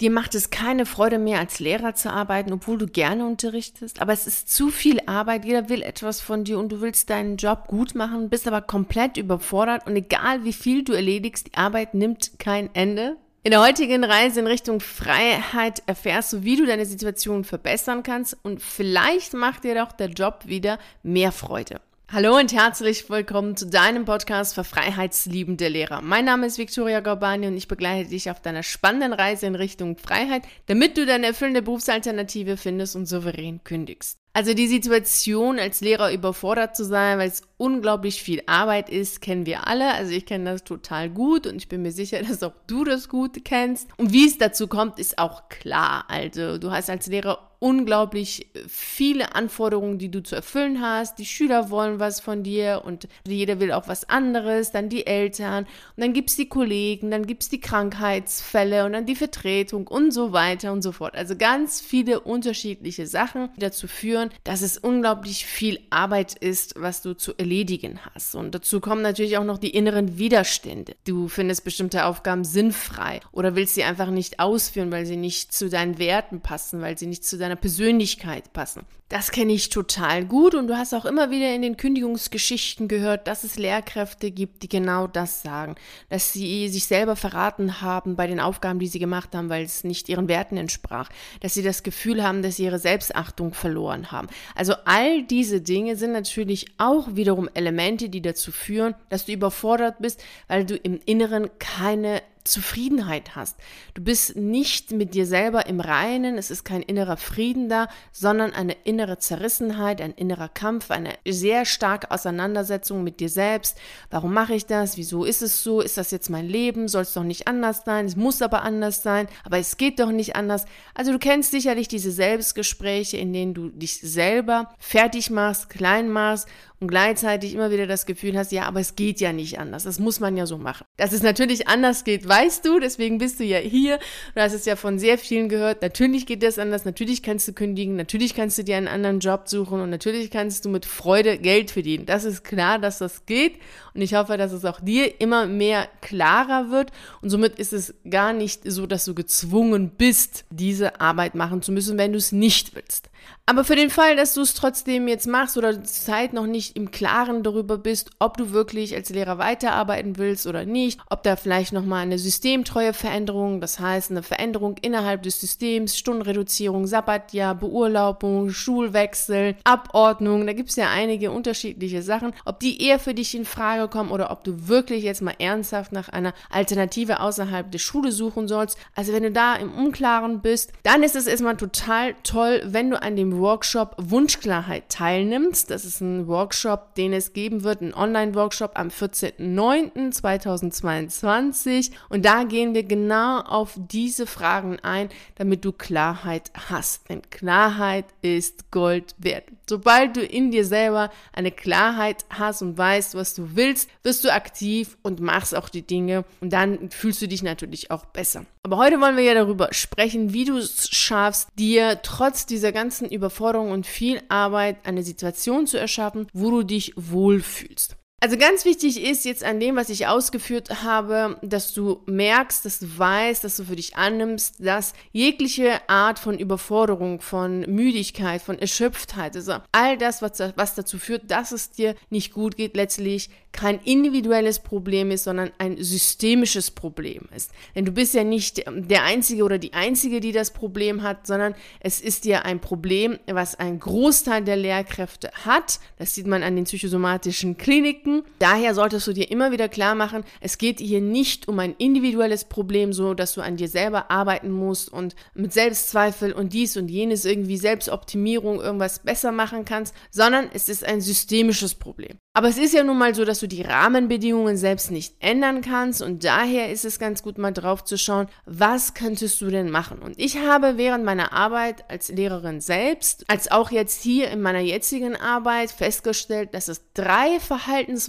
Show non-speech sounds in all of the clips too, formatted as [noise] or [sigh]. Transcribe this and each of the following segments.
Dir macht es keine Freude mehr, als Lehrer zu arbeiten, obwohl du gerne unterrichtest. Aber es ist zu viel Arbeit. Jeder will etwas von dir und du willst deinen Job gut machen, bist aber komplett überfordert. Und egal wie viel du erledigst, die Arbeit nimmt kein Ende. In der heutigen Reise in Richtung Freiheit erfährst du, wie du deine Situation verbessern kannst und vielleicht macht dir doch der Job wieder mehr Freude. Hallo und herzlich willkommen zu deinem Podcast für freiheitsliebende Lehrer. Mein Name ist Viktoria Gorbani und ich begleite dich auf deiner spannenden Reise in Richtung Freiheit, damit du deine erfüllende Berufsalternative findest und souverän kündigst. Also die Situation als Lehrer überfordert zu sein, weil es unglaublich viel Arbeit ist, kennen wir alle. Also ich kenne das total gut und ich bin mir sicher, [laughs] dass auch du das gut kennst. Und wie es dazu kommt, ist auch klar. Also du hast als Lehrer unglaublich viele Anforderungen, die du zu erfüllen hast. Die Schüler wollen was von dir und jeder will auch was anderes, dann die Eltern und dann gibt's die Kollegen, dann gibt's die Krankheitsfälle und dann die Vertretung und so weiter und so fort. Also ganz viele unterschiedliche Sachen, die dazu führen, dass es unglaublich viel Arbeit ist, was du zu erledigen hast. Und dazu kommen natürlich auch noch die inneren Widerstände. Du findest bestimmte Aufgaben sinnfrei oder willst sie einfach nicht ausführen, weil sie nicht zu deinen Werten passen, weil sie nicht zu deinen deiner Persönlichkeit passen. Das kenne ich total gut und du hast auch immer wieder in den Kündigungsgeschichten gehört, dass es Lehrkräfte gibt, die genau das sagen, dass sie sich selber verraten haben bei den Aufgaben, die sie gemacht haben, weil es nicht ihren Werten entsprach, dass sie das Gefühl haben, dass sie ihre Selbstachtung verloren haben. Also all diese Dinge sind natürlich auch wiederum Elemente, die dazu führen, dass du überfordert bist, weil du im Inneren keine Zufriedenheit hast. Du bist nicht mit dir selber im Reinen, es ist kein innerer Frieden da, sondern eine innere Zerrissenheit, ein innerer Kampf, eine sehr starke Auseinandersetzung mit dir selbst. Warum mache ich das? Wieso ist es so? Ist das jetzt mein Leben? Soll es doch nicht anders sein? Es muss aber anders sein, aber es geht doch nicht anders. Also du kennst sicherlich diese Selbstgespräche, in denen du dich selber fertig machst, klein machst und gleichzeitig immer wieder das Gefühl hast, ja, aber es geht ja nicht anders. Das muss man ja so machen. Dass es natürlich anders geht, weißt du, deswegen bist du ja hier. Du hast es ja von sehr vielen gehört. Natürlich geht das anders, natürlich kannst du kündigen, natürlich kannst du dir einen anderen Job suchen und natürlich kannst du mit Freude Geld verdienen. Das ist klar, dass das geht und ich hoffe, dass es auch dir immer mehr klarer wird und somit ist es gar nicht so, dass du gezwungen bist, diese Arbeit machen zu müssen, wenn du es nicht willst. Aber für den Fall, dass du es trotzdem jetzt machst oder Zeit noch nicht im Klaren darüber bist, ob du wirklich als Lehrer weiterarbeiten willst oder nicht, ob da vielleicht nochmal eine systemtreue Veränderung, das heißt eine Veränderung innerhalb des Systems, Stundenreduzierung, Sabbatjahr, Beurlaubung, Schulwechsel, Abordnung, da gibt es ja einige unterschiedliche Sachen, ob die eher für dich in Frage kommen oder ob du wirklich jetzt mal ernsthaft nach einer Alternative außerhalb der Schule suchen sollst. Also wenn du da im Unklaren bist, dann ist es erstmal total toll, wenn du an dem Workshop Wunschklarheit teilnimmst. Das ist ein Workshop, den es geben wird, ein Online-Workshop am 14.09.2022. Und da gehen wir genau auf diese Fragen ein, damit du Klarheit hast. Denn Klarheit ist Gold wert. Sobald du in dir selber eine Klarheit hast und weißt, was du willst, wirst du aktiv und machst auch die Dinge und dann fühlst du dich natürlich auch besser. Aber heute wollen wir ja darüber sprechen, wie du es schaffst, dir trotz dieser ganzen Überforderung und viel Arbeit eine Situation zu erschaffen, wo du dich wohlfühlst. Also ganz wichtig ist jetzt an dem, was ich ausgeführt habe, dass du merkst, dass du weißt, dass du für dich annimmst, dass jegliche Art von Überforderung, von Müdigkeit, von Erschöpftheit, also all das, was, was dazu führt, dass es dir nicht gut geht, letztlich kein individuelles Problem ist, sondern ein systemisches Problem ist. Denn du bist ja nicht der Einzige oder die Einzige, die das Problem hat, sondern es ist ja ein Problem, was ein Großteil der Lehrkräfte hat. Das sieht man an den psychosomatischen Kliniken. Daher solltest du dir immer wieder klar machen, es geht hier nicht um ein individuelles Problem, so dass du an dir selber arbeiten musst und mit Selbstzweifel und dies und jenes irgendwie Selbstoptimierung irgendwas besser machen kannst, sondern es ist ein systemisches Problem. Aber es ist ja nun mal so, dass du die Rahmenbedingungen selbst nicht ändern kannst und daher ist es ganz gut mal drauf zu schauen, was könntest du denn machen? Und ich habe während meiner Arbeit als Lehrerin selbst, als auch jetzt hier in meiner jetzigen Arbeit festgestellt, dass es drei Verhaltensweisen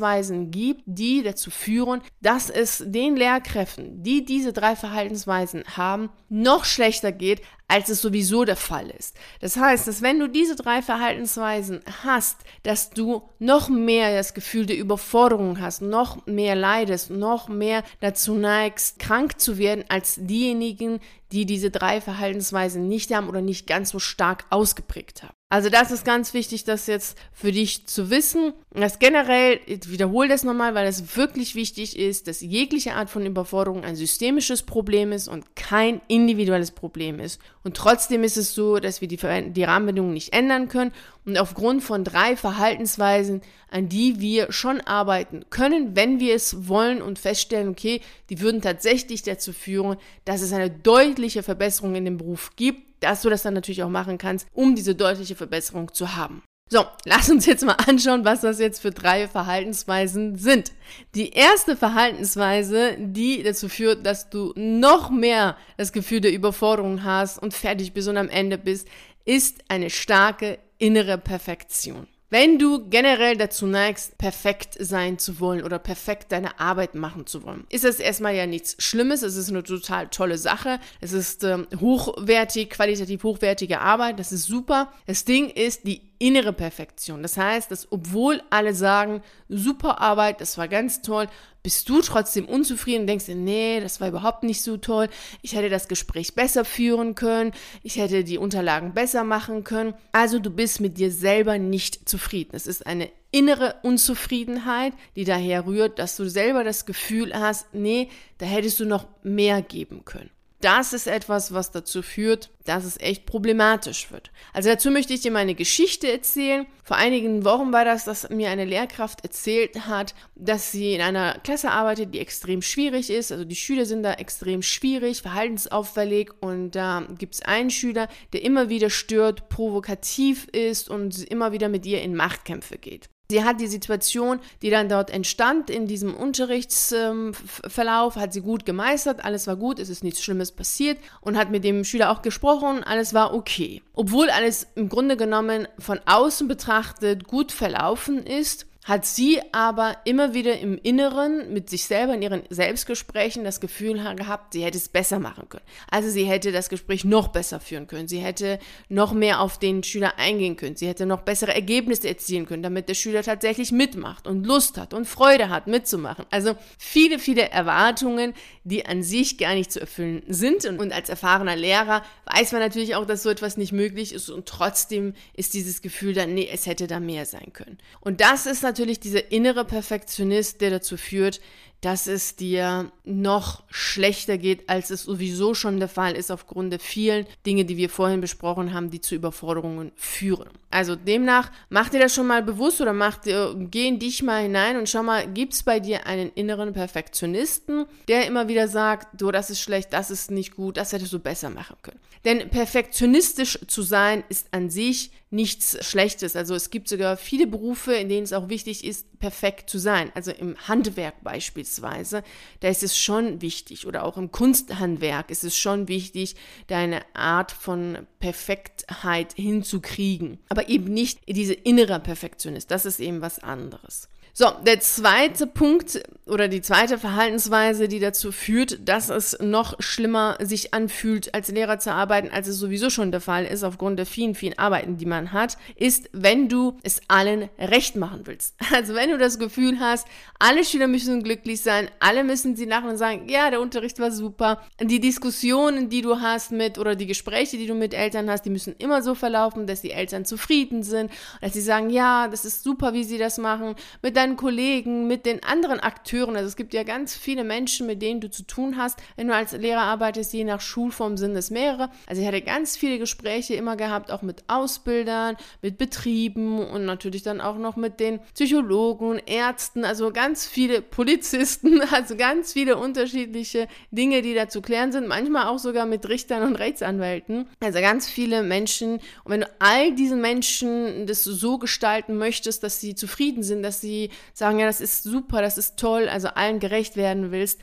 gibt, die dazu führen, dass es den Lehrkräften, die diese drei Verhaltensweisen haben, noch schlechter geht, als es sowieso der Fall ist. Das heißt, dass wenn du diese drei Verhaltensweisen hast, dass du noch mehr das Gefühl der Überforderung hast, noch mehr leidest, noch mehr dazu neigst, krank zu werden als diejenigen, die diese drei Verhaltensweisen nicht haben oder nicht ganz so stark ausgeprägt haben. Also das ist ganz wichtig, das jetzt für dich zu wissen. Das generell, ich wiederhole das nochmal, weil es wirklich wichtig ist, dass jegliche Art von Überforderung ein systemisches Problem ist und kein individuelles Problem ist. Und trotzdem ist es so, dass wir die, die Rahmenbedingungen nicht ändern können und aufgrund von drei Verhaltensweisen, an die wir schon arbeiten können, wenn wir es wollen und feststellen, okay, die würden tatsächlich dazu führen, dass es eine deutliche Verbesserung in dem Beruf gibt dass du das dann natürlich auch machen kannst, um diese deutliche Verbesserung zu haben. So, lass uns jetzt mal anschauen, was das jetzt für drei Verhaltensweisen sind. Die erste Verhaltensweise, die dazu führt, dass du noch mehr das Gefühl der Überforderung hast und fertig bist und am Ende bist, ist eine starke innere Perfektion. Wenn du generell dazu neigst, perfekt sein zu wollen oder perfekt deine Arbeit machen zu wollen, ist das erstmal ja nichts Schlimmes. Es ist eine total tolle Sache. Es ist ähm, hochwertig, qualitativ hochwertige Arbeit. Das ist super. Das Ding ist die innere Perfektion. Das heißt, dass obwohl alle sagen, super Arbeit, das war ganz toll, bist du trotzdem unzufrieden und denkst nee, das war überhaupt nicht so toll, ich hätte das Gespräch besser führen können, ich hätte die Unterlagen besser machen können. Also du bist mit dir selber nicht zufrieden. Es ist eine innere Unzufriedenheit, die daher rührt, dass du selber das Gefühl hast, nee, da hättest du noch mehr geben können das ist etwas, was dazu führt, dass es echt problematisch wird. Also dazu möchte ich dir meine Geschichte erzählen. Vor einigen Wochen war das, dass mir eine Lehrkraft erzählt hat, dass sie in einer Klasse arbeitet, die extrem schwierig ist. Also die Schüler sind da extrem schwierig, verhaltensauffällig und da gibt es einen Schüler, der immer wieder stört, provokativ ist und immer wieder mit ihr in Machtkämpfe geht. Sie hat die Situation, die dann dort entstand in diesem Unterrichtsverlauf, hat sie gut gemeistert, alles war gut, es ist nichts Schlimmes passiert und hat mit dem Schüler auch gesprochen, alles war okay. Obwohl alles im Grunde genommen von außen betrachtet gut verlaufen ist, hat sie aber immer wieder im Inneren mit sich selber in ihren Selbstgesprächen das Gefühl gehabt, sie hätte es besser machen können. Also sie hätte das Gespräch noch besser führen können. Sie hätte noch mehr auf den Schüler eingehen können. Sie hätte noch bessere Ergebnisse erzielen können, damit der Schüler tatsächlich mitmacht und Lust hat und Freude hat, mitzumachen. Also viele, viele Erwartungen, die an sich gar nicht zu erfüllen sind. Und, als erfahrener Lehrer weiß man natürlich auch, dass so etwas nicht möglich ist. Und trotzdem ist dieses Gefühl dann, nee, es hätte da mehr sein können. Und das ist natürlich dieser innere Perfektionist, der dazu führt, dass es dir noch schlechter geht, als es sowieso schon der Fall ist, aufgrund der vielen Dinge, die wir vorhin besprochen haben, die zu Überforderungen führen. Also demnach, mach dir das schon mal bewusst oder mach dir, geh in dich mal hinein und schau mal, gibt es bei dir einen inneren Perfektionisten, der immer wieder sagt, du, das ist schlecht, das ist nicht gut, das hättest du besser machen können. Denn perfektionistisch zu sein ist an sich nichts Schlechtes. Also es gibt sogar viele Berufe, in denen es auch wichtig ist, perfekt zu sein. Also im Handwerk beispielsweise, da ist es schon wichtig. Oder auch im Kunsthandwerk ist es schon wichtig, deine Art von Perfektheit hinzukriegen. Aber eben nicht diese innere Perfektionist. Das ist eben was anderes. So, der zweite Punkt oder die zweite Verhaltensweise, die dazu führt, dass es noch schlimmer sich anfühlt, als Lehrer zu arbeiten, als es sowieso schon der Fall ist, aufgrund der vielen, vielen Arbeiten, die man hat, ist, wenn du es allen recht machen willst. Also wenn du das Gefühl hast, alle Schüler müssen glücklich sein, alle müssen sie lachen und sagen, ja, der Unterricht war super. Die Diskussionen, die du hast mit oder die Gespräche, die du mit Eltern hast, die müssen immer so verlaufen, dass die Eltern zufrieden sind, dass sie sagen, ja, das ist super, wie sie das machen. Mit deinen Kollegen, mit den anderen Akteuren. Also es gibt ja ganz viele Menschen, mit denen du zu tun hast. Wenn du als Lehrer arbeitest, je nach Schulform sind es mehrere. Also ich hatte ganz viele Gespräche immer gehabt, auch mit Ausbildern, mit Betrieben und natürlich dann auch noch mit den Psychologen, Ärzten, also ganz viele Polizisten, [laughs] also ganz viele unterschiedliche Dinge, die da zu klären sind. Manchmal auch sogar mit Richtern und Rechtsanwälten. Also ganz viele Menschen. Und wenn du all diesen Menschen das so gestalten möchtest, dass sie zufrieden sind, dass sie sagen, ja, das ist super, das ist toll, also allen gerecht werden willst,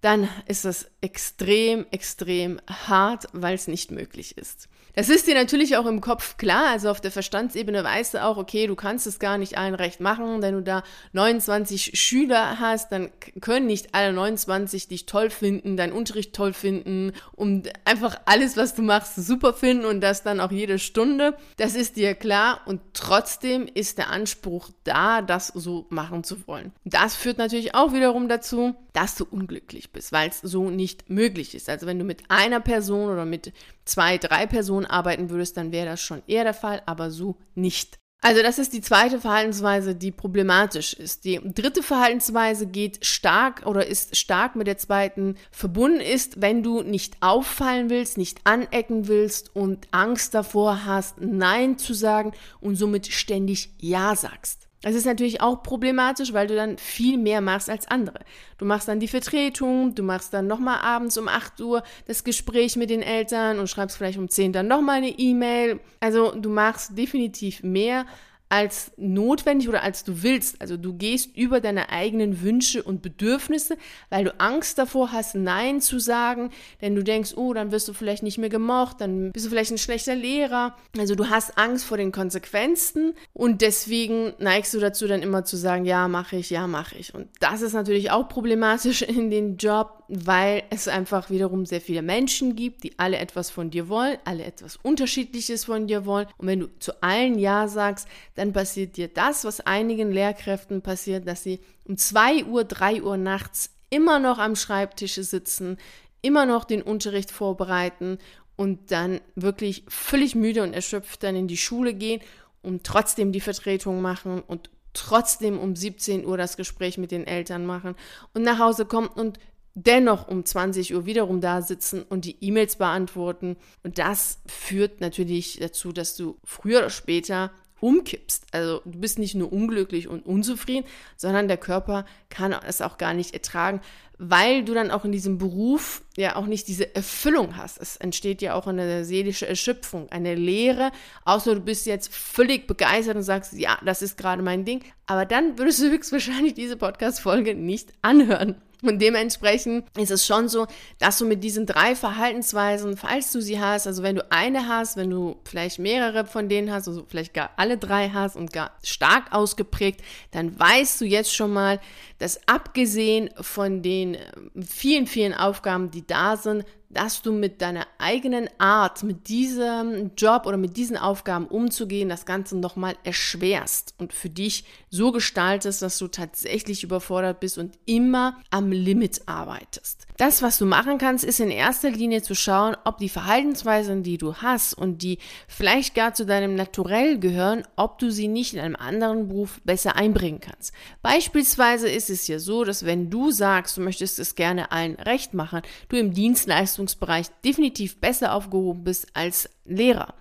dann ist das extrem, extrem hart, weil es nicht möglich ist. Das ist dir natürlich auch im Kopf klar, also auf der Verstandsebene weißt du auch, okay, du kannst es gar nicht allen recht machen, wenn du da 29 Schüler hast, dann können nicht alle 29 dich toll finden, deinen Unterricht toll finden und einfach alles, was du machst, super finden und das dann auch jede Stunde. Das ist dir klar und trotzdem ist der Anspruch da, das so machen zu wollen. Das führt natürlich auch wiederum dazu, dass du unglücklich bist, weil es so nicht möglich ist. Also wenn du mit einer Person oder mit zwei, drei Personen arbeiten würdest, dann wäre das schon eher der Fall, aber so nicht. Also das ist die zweite Verhaltensweise, die problematisch ist. Die dritte Verhaltensweise geht stark oder ist stark mit der zweiten verbunden ist, wenn du nicht auffallen willst, nicht anecken willst und Angst davor hast, Nein zu sagen und somit ständig Ja sagst. Das ist natürlich auch problematisch, weil du dann viel mehr machst als andere. Du machst dann die Vertretung, du machst dann nochmal abends um 8 Uhr das Gespräch mit den Eltern und schreibst vielleicht um 10 dann nochmal eine E-Mail. Also du machst definitiv mehr als notwendig oder als du willst. Also du gehst über deine eigenen Wünsche und Bedürfnisse, weil du Angst davor hast, Nein zu sagen, denn du denkst, oh, dann wirst du vielleicht nicht mehr gemocht, dann bist du vielleicht ein schlechter Lehrer. Also du hast Angst vor den Konsequenzen und deswegen neigst du dazu dann immer zu sagen, ja, mache ich, ja, mache ich. Und das ist natürlich auch problematisch [laughs] in den Job, weil es einfach wiederum sehr viele Menschen gibt, die alle etwas von dir wollen, alle etwas Unterschiedliches von dir wollen. Und wenn du zu allen Ja sagst, dann passiert dir das, was einigen Lehrkräften passiert, dass sie um 2 Uhr, 3 Uhr nachts immer noch am Schreibtisch sitzen, immer noch den Unterricht vorbereiten und dann wirklich völlig müde und erschöpft dann in die Schule gehen und trotzdem die Vertretung machen und trotzdem um 17 Uhr das Gespräch mit den Eltern machen und nach Hause kommen und dennoch um 20 Uhr wiederum da sitzen und die E-Mails beantworten. Und das führt natürlich dazu, dass du früher oder später umkippst. Also du bist nicht nur unglücklich und unzufrieden, sondern der Körper kann es auch gar nicht ertragen, weil du dann auch in diesem Beruf ja auch nicht diese Erfüllung hast. Es entsteht ja auch eine seelische Erschöpfung, eine Leere, außer du bist jetzt völlig begeistert und sagst, ja, das ist gerade mein Ding. Aber dann würdest du höchstwahrscheinlich diese Podcast-Folge nicht anhören. Und dementsprechend ist es schon so, dass du mit diesen drei Verhaltensweisen, falls du sie hast, also wenn du eine hast, wenn du vielleicht mehrere von denen hast, also vielleicht gar alle drei hast und gar stark ausgeprägt, dann weißt du jetzt schon mal, dass abgesehen von den äh, vielen, vielen Aufgaben, die da sind, dass du mit deiner eigenen Art, mit diesem Job oder mit diesen Aufgaben umzugehen, das Ganze nochmal erschwerst und für dich so gestaltest, dass du tatsächlich überfordert bist und immer am Limit arbeitest. Das, was du machen kannst, ist in erster Linie zu schauen, ob die Verhaltensweisen, die du hast und die vielleicht gar zu deinem Naturell gehören, ob du sie nicht in einem anderen Beruf besser einbringen kannst. Beispielsweise ist es ja so, dass wenn du sagst, du möchtest es gerne allen recht machen, du im Dienstleistung Leistungsbereich definitiv besser aufgehoben bist als Lehrer.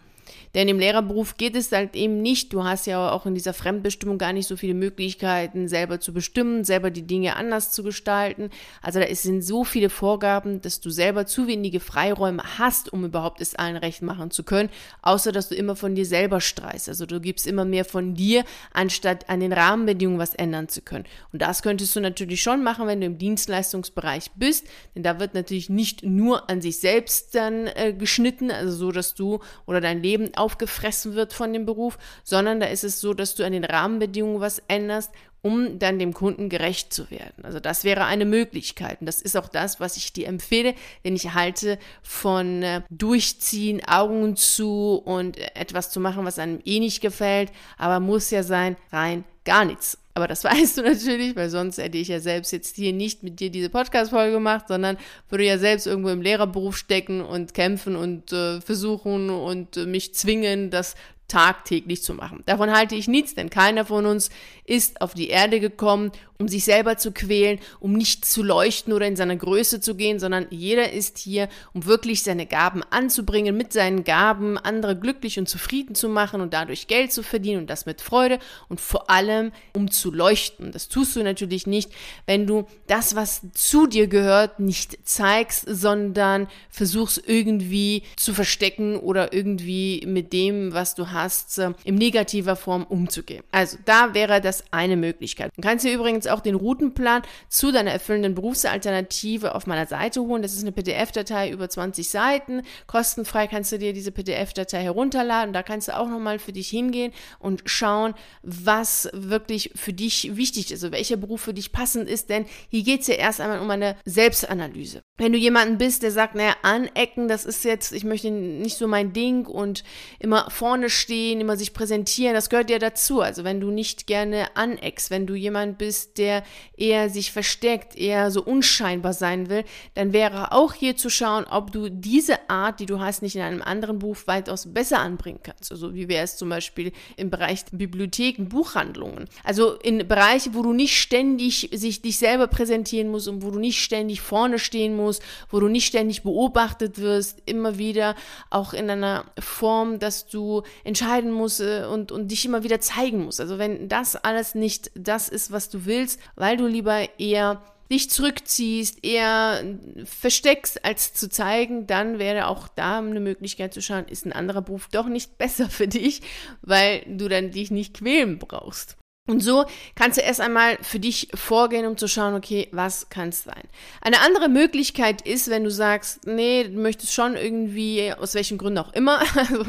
Denn im Lehrerberuf geht es halt eben nicht. Du hast ja auch in dieser Fremdbestimmung gar nicht so viele Möglichkeiten, selber zu bestimmen, selber die Dinge anders zu gestalten. Also da sind so viele Vorgaben, dass du selber zu wenige Freiräume hast, um überhaupt es allen recht machen zu können, außer dass du immer von dir selber streichst. Also du gibst immer mehr von dir, anstatt an den Rahmenbedingungen was ändern zu können. Und das könntest du natürlich schon machen, wenn du im Dienstleistungsbereich bist, denn da wird natürlich nicht nur an sich selbst dann äh, geschnitten, also so, dass du oder dein Leben aufgefressen wird von dem Beruf, sondern da ist es so, dass du an den Rahmenbedingungen was änderst, um dann dem Kunden gerecht zu werden. Also das wäre eine Möglichkeit. Und das ist auch das, was ich dir empfehle, denn ich halte von äh, Durchziehen, Augen zu und etwas zu machen, was einem eh nicht gefällt, aber muss ja sein, rein gar nichts. Aber das [laughs] weißt du natürlich, weil sonst hätte ich ja selbst jetzt hier nicht mit dir diese Podcast-Folge gemacht, sondern würde ja selbst irgendwo im Lehrerberuf stecken und kämpfen und äh, versuchen und äh, mich zwingen, das tagtäglich zu machen. Davon halte ich nichts, denn keiner von uns ist auf die Erde gekommen, um sich selber zu quälen, um nicht zu leuchten oder in seiner Größe zu gehen, sondern jeder ist hier, um wirklich seine Gaben anzubringen, mit seinen Gaben andere glücklich und zufrieden zu machen und dadurch Geld zu verdienen und das mit Freude und vor allem um zu leuchten. Das tust du natürlich nicht, wenn du das, was zu dir gehört, nicht zeigst, sondern versuchst irgendwie zu verstecken oder irgendwie mit dem, was du hast, äh, in negativer Form umzugehen. Also da wäre das eine Möglichkeit. Du kannst dir übrigens auch den Routenplan zu deiner erfüllenden Berufsalternative auf meiner Seite holen. Das ist eine PDF-Datei über 20 Seiten. Kostenfrei kannst du dir diese PDF-Datei herunterladen. Da kannst du auch nochmal für dich hingehen und schauen, was wirklich für dich wichtig ist, also welcher Beruf für dich passend ist. Denn hier geht es ja erst einmal um eine Selbstanalyse. Wenn du jemanden bist, der sagt, naja, anecken, das ist jetzt, ich möchte nicht so mein Ding und immer vorne stehen, stehen, immer sich präsentieren, das gehört ja dazu. Also wenn du nicht gerne aneckst, wenn du jemand bist, der eher sich versteckt, eher so unscheinbar sein will, dann wäre auch hier zu schauen, ob du diese Art, die du hast, nicht in einem anderen Buch weitaus besser anbringen kannst. Also wie wäre es zum Beispiel im Bereich Bibliotheken, Buchhandlungen. Also in Bereiche, wo du nicht ständig sich dich selber präsentieren musst und wo du nicht ständig vorne stehen musst, wo du nicht ständig beobachtet wirst, immer wieder auch in einer Form, dass du entscheiden musst äh, und, und dich immer wieder zeigen musst. Also wenn das alles nicht das ist, was du willst, weil du lieber eher dich zurückziehst, eher versteckst, als zu zeigen, dann wäre auch da eine Möglichkeit zu schauen, ist ein anderer Beruf doch nicht [laughs] besser für dich, weil du dann dich nicht quälen brauchst. Und so kannst du erst einmal für dich vorgehen, um zu schauen, okay, was kann es sein. Eine andere Möglichkeit ist, wenn du sagst, nee, du möchtest schon irgendwie, aus welchen Gründen auch immer, [laughs] also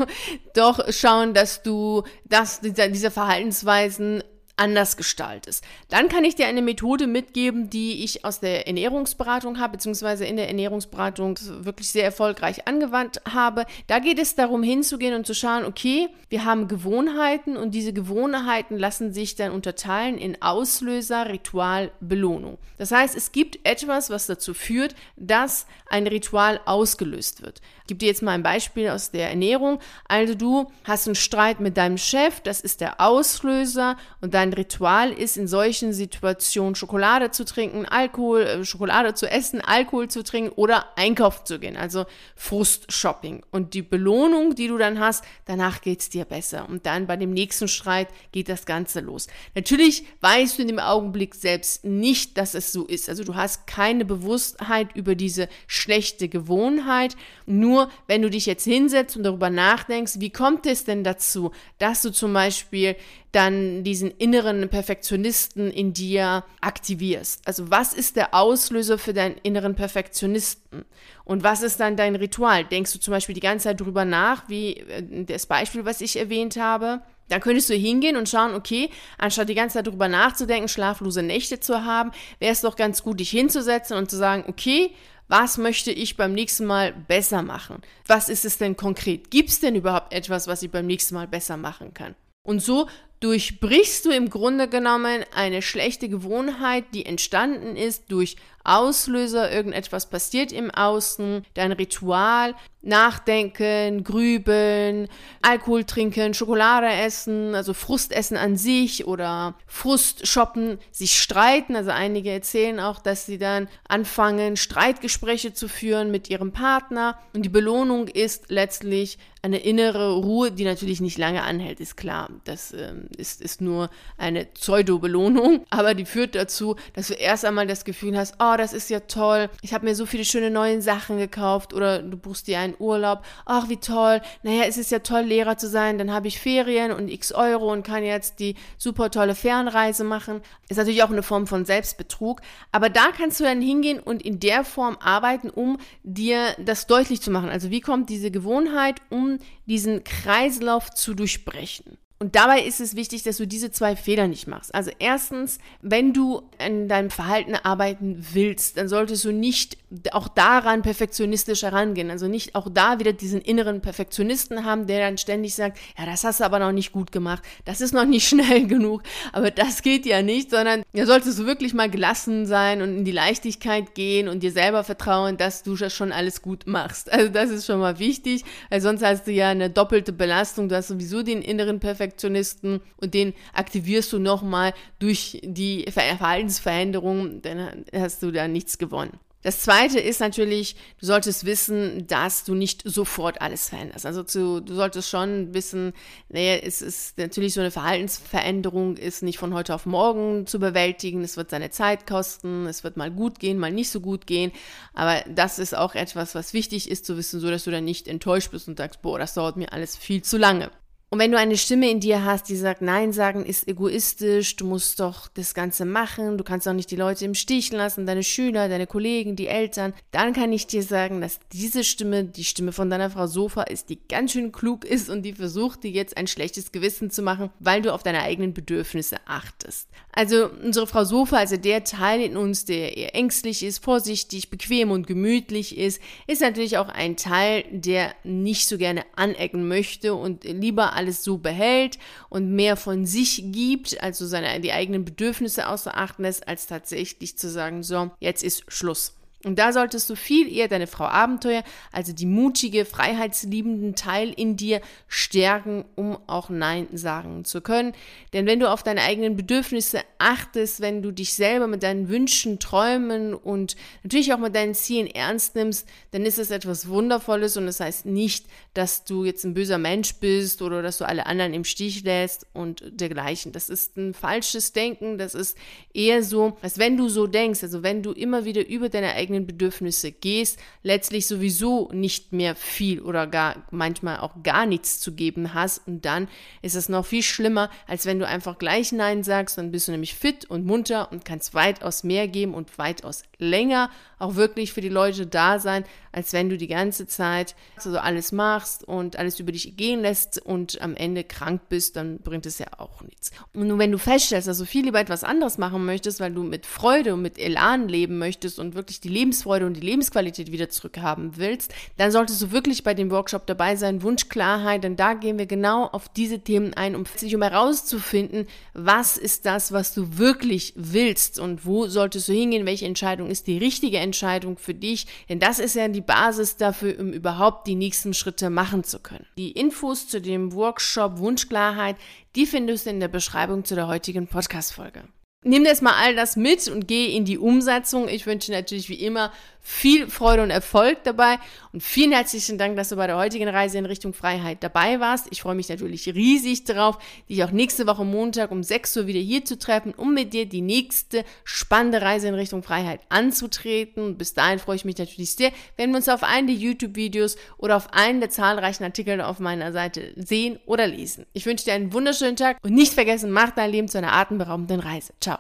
doch schauen, dass du das, diese, diese Verhaltensweisen anders gestaltest. Dann kann ich dir eine Methode mitgeben, die ich aus der Ernährungsberatung habe, beziehungsweise in der Ernährungsberatung wirklich sehr erfolgreich angewandt habe. Da geht es darum, hinzugehen und zu schauen, okay, wir haben Gewohnheiten und diese Gewohnheiten lassen sich dann unterteilen in Auslöser, Ritual, Belohnung. Das heißt, es gibt etwas, was dazu führt, dass ein Ritual ausgelöst wird. Ich gebe dir jetzt mal ein Beispiel aus der Ernährung. Also du hast einen Streit mit deinem Chef, das ist der Auslöser und dein Ritual ist in solchen Situationen Schokolade zu trinken, Alkohol, äh, Schokolade zu essen, Alkohol zu trinken oder einkaufen zu gehen, also Frustshopping. Und die Belohnung, die du dann hast, danach geht es dir besser. Und dann bei dem nächsten Streit geht das Ganze los. Natürlich weißt du in dem Augenblick selbst nicht, dass es so ist. Also du hast keine Bewusstheit über diese schlechte Gewohnheit. Nur wenn du dich jetzt hinsetzt und darüber nachdenkst, wie kommt es denn dazu, dass du zum Beispiel dann diesen inneren Perfektionisten in dir aktivierst. Also was ist der Auslöser für deinen inneren Perfektionisten? Und was ist dann dein Ritual? Denkst du zum Beispiel die ganze Zeit drüber nach, wie äh, das Beispiel, was ich erwähnt habe? Dann könntest du hingehen und schauen, okay, anstatt die ganze Zeit drüber nachzudenken, schlaflose Nächte zu haben, wäre es doch ganz gut, dich hinzusetzen und zu sagen, okay, was möchte ich beim nächsten Mal besser machen? Was ist es denn konkret? Gibt es denn überhaupt etwas, was ich beim nächsten Mal besser machen kann? Und so durchbrichst du im Grunde genommen eine schlechte Gewohnheit, die entstanden ist durch Auslöser, irgendetwas passiert im Außen, dein Ritual, Nachdenken, Grübeln, Alkohol trinken, Schokolade essen, also Frustessen an sich oder Frust shoppen, sich streiten. Also einige erzählen auch, dass sie dann anfangen, Streitgespräche zu führen mit ihrem Partner. Und die Belohnung ist letztlich eine innere Ruhe, die natürlich nicht lange anhält, ist klar. Das ähm, ist, ist nur eine Pseudo-Belohnung, [laughs] aber die führt dazu, dass du erst einmal das Gefühl hast, oh, das ist ja toll, ich habe mir so viele schöne neue Sachen gekauft oder du buchst dir einen Urlaub, ach, wie toll, naja, es ist ja toll, Lehrer zu sein, dann habe ich Ferien und x Euro und kann jetzt die super tolle Fernreise machen. Ist natürlich auch eine Form von Selbstbetrug, aber da kannst du dann hingehen und in der Form arbeiten, um dir das deutlich zu machen. Also wie kommt diese Gewohnheit, um diesen Kreislauf zu durchbrechen? Und dabei ist es wichtig, dass du diese zwei Fehler nicht machst. Also erstens, wenn du an deinem Verhalten arbeiten willst, dann solltest du nicht auch daran perfektionistisch herangehen. Also nicht auch da wieder diesen inneren Perfektionisten haben, der dann ständig sagt, ja, das hast du aber noch nicht gut gemacht, das ist noch nicht [laughs] schnell genug, aber das geht ja nicht, sondern da solltest du wirklich mal gelassen sein und in die Leichtigkeit gehen und dir selber vertrauen, dass du das schon alles gut machst. Also das ist schon mal wichtig, weil sonst hast du ja eine doppelte Belastung, du hast sowieso den inneren Perfektionisten Perfektionisten und den aktivierst du nochmal durch die Verhaltensveränderung, dann hast du da nichts gewonnen. Das zweite ist natürlich, du solltest wissen, dass du nicht sofort alles veränderst. Also zu, du solltest schon wissen, naja, es ist natürlich so eine Verhaltensveränderung ist nicht von heute auf morgen zu bewältigen. Es wird seine Zeit kosten. Es wird mal gut gehen, mal nicht so gut gehen. Aber das ist auch etwas, was wichtig ist zu wissen, so dass du dann nicht enttäuscht bist und sagst, boah, das dauert mir alles viel zu lange. Und wenn du eine Stimme in dir hast, die sagt, Nein sagen ist egoistisch, du musst doch das Ganze machen, du kannst auch nicht die Leute im Stich lassen, deine Schüler, deine Kollegen, die Eltern, dann kann ich dir sagen, dass diese Stimme, die Stimme von deiner Frau Sofa ist, die ganz schön klug ist und die versucht dir jetzt ein schlechtes Gewissen zu machen, weil du auf deine eigenen Bedürfnisse achtest. Also unsere Frau Sofa, also der Teil in uns, der eher ängstlich ist, vorsichtig, bequem und gemütlich ist, ist natürlich auch ein Teil, der nicht so gerne anecken möchte und lieber alles so behält und mehr von sich gibt, also seine, die eigenen Bedürfnisse außer Acht lässt, als tatsächlich zu sagen, so, jetzt ist Schluss. Und da solltest du viel eher deine Frau Abenteuer, also die mutige, freiheitsliebenden Teil in dir stärken, um auch Nein sagen zu können. Denn wenn du auf deine eigenen Bedürfnisse achtest, wenn du dich selber mit deinen Wünschen, Träumen und natürlich auch mit deinen Zielen ernst nimmst, dann ist es etwas Wundervolles und das heißt nicht, dass du jetzt ein böser Mensch bist oder dass du alle anderen im Stich lässt und dergleichen. Das ist ein falsches Denken. Das ist eher so, als wenn du so denkst, also wenn du immer wieder über deine eigenen eigenen Bedürfnisse gehst, letztlich sowieso nicht mehr viel oder gar manchmal auch gar nichts zu geben hast. Und dann ist es noch viel schlimmer, als wenn du einfach gleich Nein sagst. Dann bist du nämlich fit und munter und kannst weitaus mehr geben und weitaus länger auch wirklich für die Leute da sein, als wenn du die ganze Zeit so alles machst und alles über dich gehen lässt und am Ende krank bist, dann bringt es ja auch nichts. Und nur wenn du feststellst, dass du viel lieber etwas anderes machen möchtest, weil du mit Freude und mit Elan leben möchtest und wirklich die Lebensfreude und die Lebensqualität wieder zurückhaben willst, dann solltest du wirklich bei dem Workshop dabei sein, Wunschklarheit, denn da gehen wir genau auf diese Themen ein, um sich um herauszufinden, was ist das, was du wirklich willst und wo solltest du hingehen, welche Entscheidung ist die richtige Entscheidung für dich, denn das ist ja die Basis dafür, um überhaupt die nächsten Schritte machen zu können. Die Infos zu dem Workshop Wunschklarheit, die findest du in der Beschreibung zu der heutigen Podcast-Folge. Nimm jetzt mal all das mit und geh in die Umsetzung. Ich wünsche natürlich wie immer viel Freude und Erfolg dabei und vielen herzlichen Dank, dass du bei der heutigen Reise in Richtung Freiheit dabei warst. Ich freue mich natürlich riesig darauf, dich auch nächste Woche Montag um 6 Uhr wieder hier zu treffen, um mit dir die nächste spannende Reise in Richtung Freiheit anzutreten. bis dahin freue ich mich natürlich sehr, wenn wir uns auf einen der YouTube-Videos oder auf einen der zahlreichen Artikel auf meiner Seite sehen oder lesen. Ich wünsche dir einen wunderschönen Tag und nicht vergessen, mach dein Leben zu einer atemberaubenden Reise. Ciao.